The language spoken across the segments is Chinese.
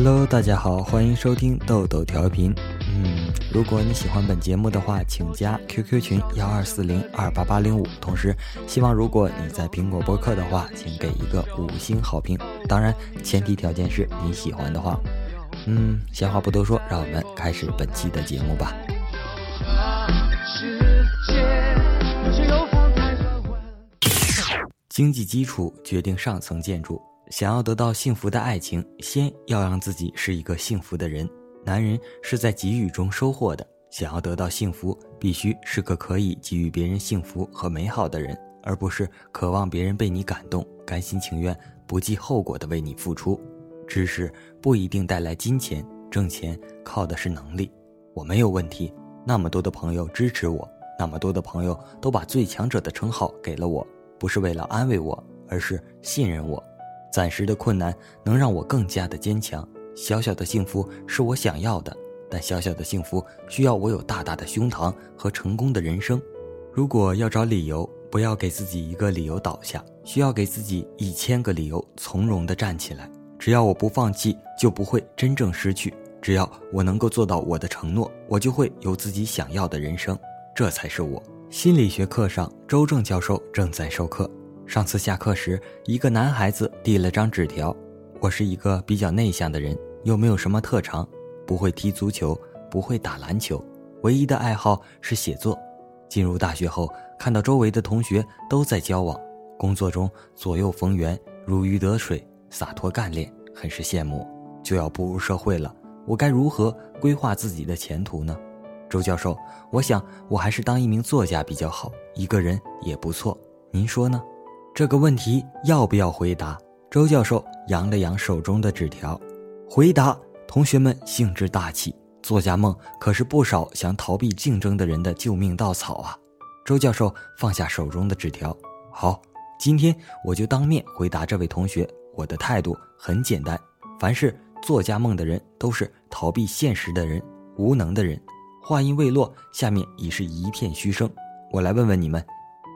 Hello，大家好，欢迎收听豆豆调频。嗯，如果你喜欢本节目的话，请加 QQ 群幺二四零二八八零五。同时，希望如果你在苹果播客的话，请给一个五星好评。当然，前提条件是你喜欢的话。嗯，闲话不多说，让我们开始本期的节目吧。经济基础决定上层建筑。想要得到幸福的爱情，先要让自己是一个幸福的人。男人是在给予中收获的。想要得到幸福，必须是个可以给予别人幸福和美好的人，而不是渴望别人被你感动、甘心情愿、不计后果的为你付出。知识不一定带来金钱，挣钱靠的是能力。我没有问题，那么多的朋友支持我，那么多的朋友都把最强者的称号给了我，不是为了安慰我，而是信任我。暂时的困难能让我更加的坚强。小小的幸福是我想要的，但小小的幸福需要我有大大的胸膛和成功的人生。如果要找理由，不要给自己一个理由倒下，需要给自己一千个理由从容的站起来。只要我不放弃，就不会真正失去；只要我能够做到我的承诺，我就会有自己想要的人生。这才是我。心理学课上，周正教授正在授课。上次下课时，一个男孩子递了张纸条：“我是一个比较内向的人，又没有什么特长，不会踢足球，不会打篮球，唯一的爱好是写作。进入大学后，看到周围的同学都在交往，工作中左右逢源，如鱼得水，洒脱干练，很是羡慕。就要步入社会了，我该如何规划自己的前途呢？”周教授，我想我还是当一名作家比较好，一个人也不错，您说呢？这个问题要不要回答？周教授扬了扬手中的纸条，回答：同学们兴致大起，作家梦可是不少想逃避竞争的人的救命稻草啊！周教授放下手中的纸条，好，今天我就当面回答这位同学。我的态度很简单：凡是作家梦的人，都是逃避现实的人，无能的人。话音未落，下面已是一片嘘声。我来问问你们：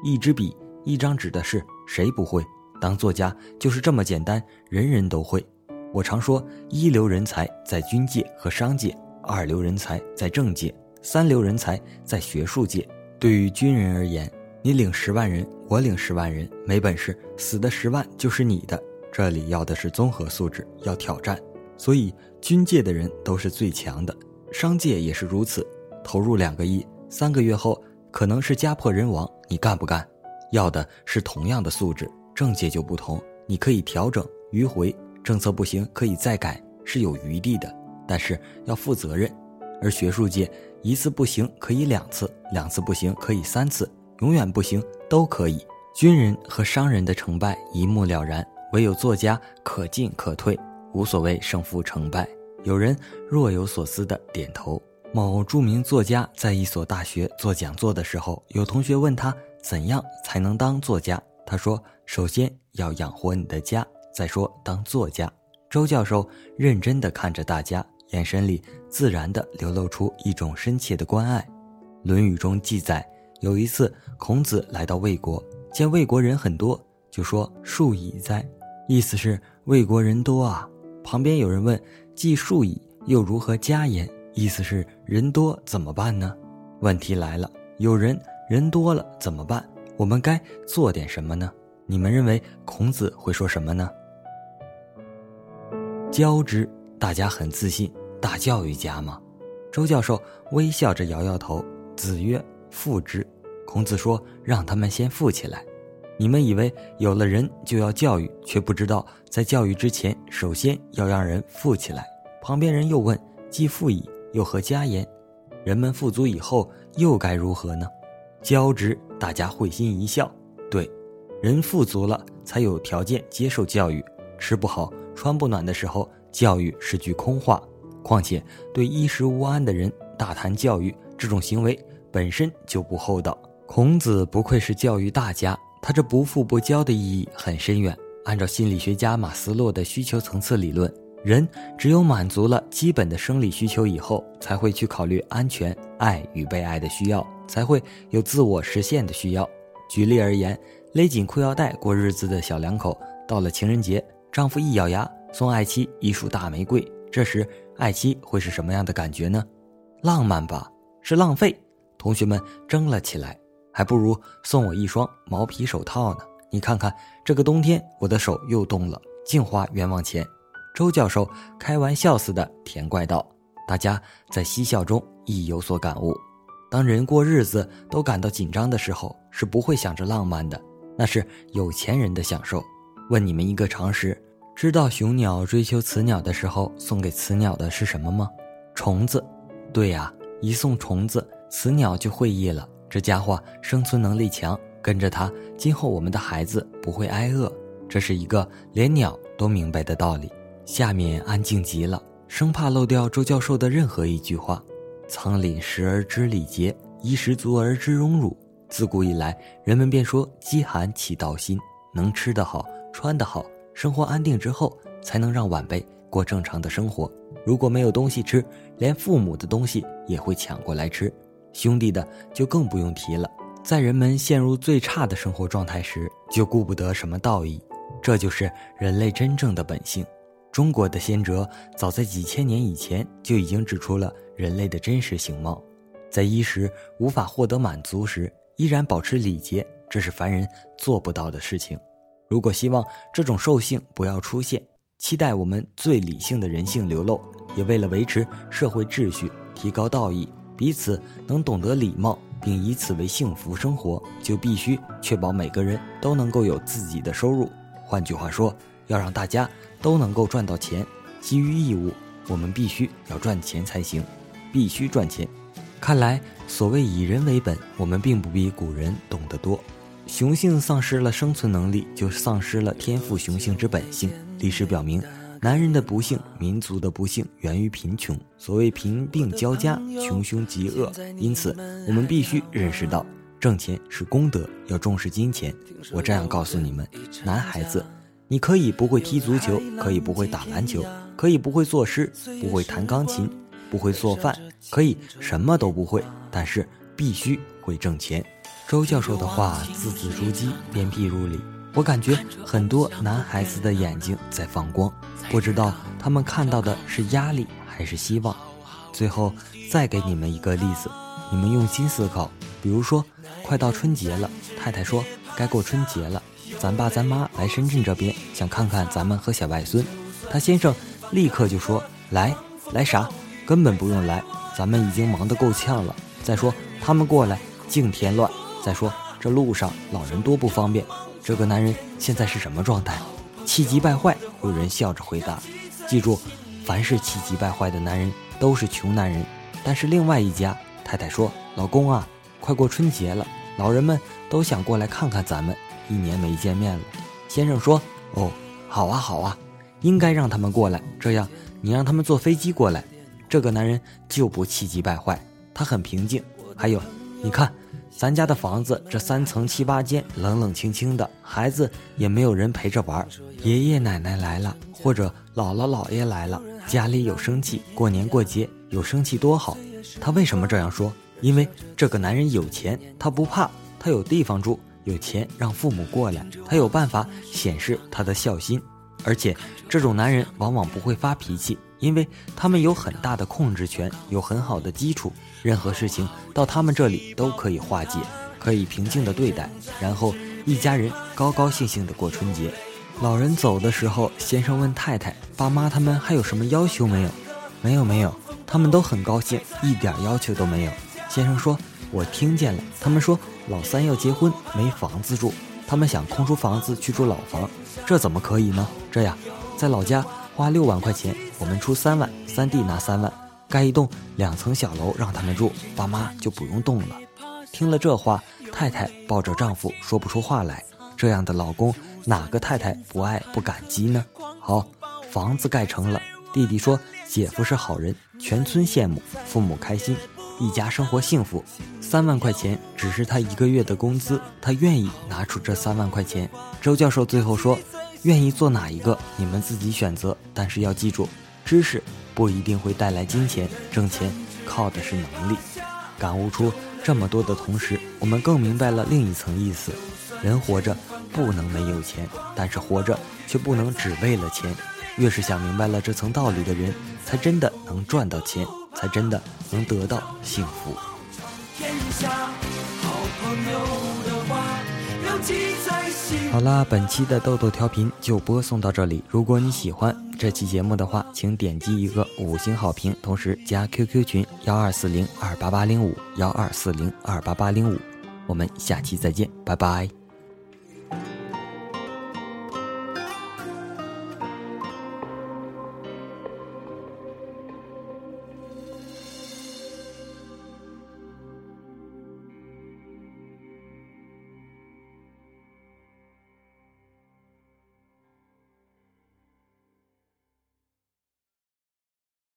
一支笔。一张纸的事，谁不会？当作家就是这么简单，人人都会。我常说，一流人才在军界和商界，二流人才在政界，三流人才在学术界。对于军人而言，你领十万人，我领十万人，没本事，死的十万就是你的。这里要的是综合素质，要挑战。所以，军界的人都是最强的，商界也是如此。投入两个亿，三个月后可能是家破人亡，你干不干？要的是同样的素质，政界就不同，你可以调整迂回，政策不行可以再改，是有余地的，但是要负责任。而学术界一次不行可以两次，两次不行可以三次，永远不行都可以。军人和商人的成败一目了然，唯有作家可进可退，无所谓胜负成败。有人若有所思的点头。某著名作家在一所大学做讲座的时候，有同学问他。怎样才能当作家？他说：“首先要养活你的家，再说当作家。”周教授认真地看着大家，眼神里自然地流露出一种深切的关爱。《论语》中记载，有一次孔子来到魏国，见魏国人很多，就说：“数矣哉！”意思是魏国人多啊。旁边有人问：“既数矣，又如何加言？”意思是人多怎么办呢？问题来了，有人。人多了怎么办？我们该做点什么呢？你们认为孔子会说什么呢？教之，大家很自信，大教育家吗？周教授微笑着摇摇头。子曰：“富之。”孔子说：“让他们先富起来。”你们以为有了人就要教育，却不知道在教育之前，首先要让人富起来。旁边人又问：“既富矣，又何加焉？”人们富足以后，又该如何呢？交职，大家会心一笑。对，人富足了，才有条件接受教育。吃不好穿不暖的时候，教育是句空话。况且，对衣食无安的人大谈教育，这种行为本身就不厚道。孔子不愧是教育大家，他这不富不骄的意义很深远。按照心理学家马斯洛的需求层次理论。人只有满足了基本的生理需求以后，才会去考虑安全、爱与被爱的需要，才会有自我实现的需要。举例而言，勒紧裤腰带过日子的小两口，到了情人节，丈夫一咬牙送爱妻一束大玫瑰，这时，爱妻会是什么样的感觉呢？浪漫吧，是浪费。同学们争了起来，还不如送我一双毛皮手套呢。你看看，这个冬天我的手又冻了。净花冤枉钱。周教授开玩笑似的甜怪道。大家在嬉笑中亦有所感悟。当人过日子都感到紧张的时候，是不会想着浪漫的，那是有钱人的享受。问你们一个常识：知道雄鸟追求雌鸟的时候，送给雌鸟的是什么吗？虫子。对呀，一送虫子，雌鸟就会意了。这家伙生存能力强，跟着它，今后我们的孩子不会挨饿。这是一个连鸟都明白的道理。下面安静极了。生怕漏掉周教授的任何一句话：“仓廪实而知礼节，衣食足而知荣辱。”自古以来，人们便说饥寒起盗心，能吃得好，穿得好，生活安定之后，才能让晚辈过正常的生活。如果没有东西吃，连父母的东西也会抢过来吃，兄弟的就更不用提了。在人们陷入最差的生活状态时，就顾不得什么道义，这就是人类真正的本性。中国的先哲早在几千年以前就已经指出了人类的真实形貌，在衣食无法获得满足时，依然保持礼节，这是凡人做不到的事情。如果希望这种兽性不要出现，期待我们最理性的人性流露，也为了维持社会秩序、提高道义，彼此能懂得礼貌，并以此为幸福生活，就必须确保每个人都能够有自己的收入。换句话说，要让大家。都能够赚到钱，基于义务，我们必须要赚钱才行，必须赚钱。看来，所谓以人为本，我们并不比古人懂得多。雄性丧失了生存能力，就丧失了天赋雄性之本性。历史表明，男人的不幸、民族的不幸源于贫穷。所谓贫病交加，穷凶极恶。因此，我们必须认识到，挣钱是功德，要重视金钱。我这样告诉你们，男孩子。你可以不会踢足球，可以不会打篮球，可以不会作诗，不会弹钢琴，不会做饭，可以什么都不会，但是必须会挣钱。周教授的话字字珠玑，鞭辟入里。我感觉很多男孩子的眼睛在放光，不知道他们看到的是压力还是希望。最后再给你们一个例子，你们用心思考。比如说，快到春节了，太太说该过春节了。咱爸咱妈来深圳这边，想看看咱们和小外孙。他先生立刻就说：“来，来啥？根本不用来，咱们已经忙得够呛了。再说他们过来净添乱。再说这路上老人多不方便。”这个男人现在是什么状态？气急败坏。有人笑着回答：“记住，凡是气急败坏的男人都是穷男人。”但是另外一家太太说：“老公啊，快过春节了，老人们都想过来看看咱们。”一年没见面了，先生说：“哦，好啊，好啊，应该让他们过来。这样，你让他们坐飞机过来。”这个男人就不气急败坏，他很平静。还有，你看，咱家的房子这三层七八间，冷冷清清的，孩子也没有人陪着玩。爷爷奶奶来了，或者姥姥姥爷来了，家里有生气，过年过节有生气多好。他为什么这样说？因为这个男人有钱，他不怕，他有地方住。有钱让父母过来，他有办法显示他的孝心，而且这种男人往往不会发脾气，因为他们有很大的控制权，有很好的基础，任何事情到他们这里都可以化解，可以平静的对待，然后一家人高高兴兴的过春节。老人走的时候，先生问太太：“爸妈他们还有什么要求没有？”“没有，没有，他们都很高兴，一点要求都没有。”先生说：“我听见了，他们说。”老三要结婚，没房子住，他们想空出房子去住老房，这怎么可以呢？这样，在老家花六万块钱，我们出三万，三弟拿三万，盖一栋两层小楼让他们住，爸妈就不用动了。听了这话，太太抱着丈夫说不出话来。这样的老公，哪个太太不爱不感激呢？好，房子盖成了，弟弟说姐夫是好人，全村羡慕，父母开心。一家生活幸福，三万块钱只是他一个月的工资，他愿意拿出这三万块钱。周教授最后说：“愿意做哪一个，你们自己选择。但是要记住，知识不一定会带来金钱，挣钱靠的是能力。”感悟出这么多的同时，我们更明白了另一层意思：人活着不能没有钱，但是活着却不能只为了钱。越是想明白了这层道理的人，才真的能赚到钱，才真的能得到幸福。好啦，本期的豆豆调频就播送到这里。如果你喜欢这期节目的话，请点击一个五星好评，同时加 QQ 群幺二四零二八八零五幺二四零二八八零五。我们下期再见，拜拜。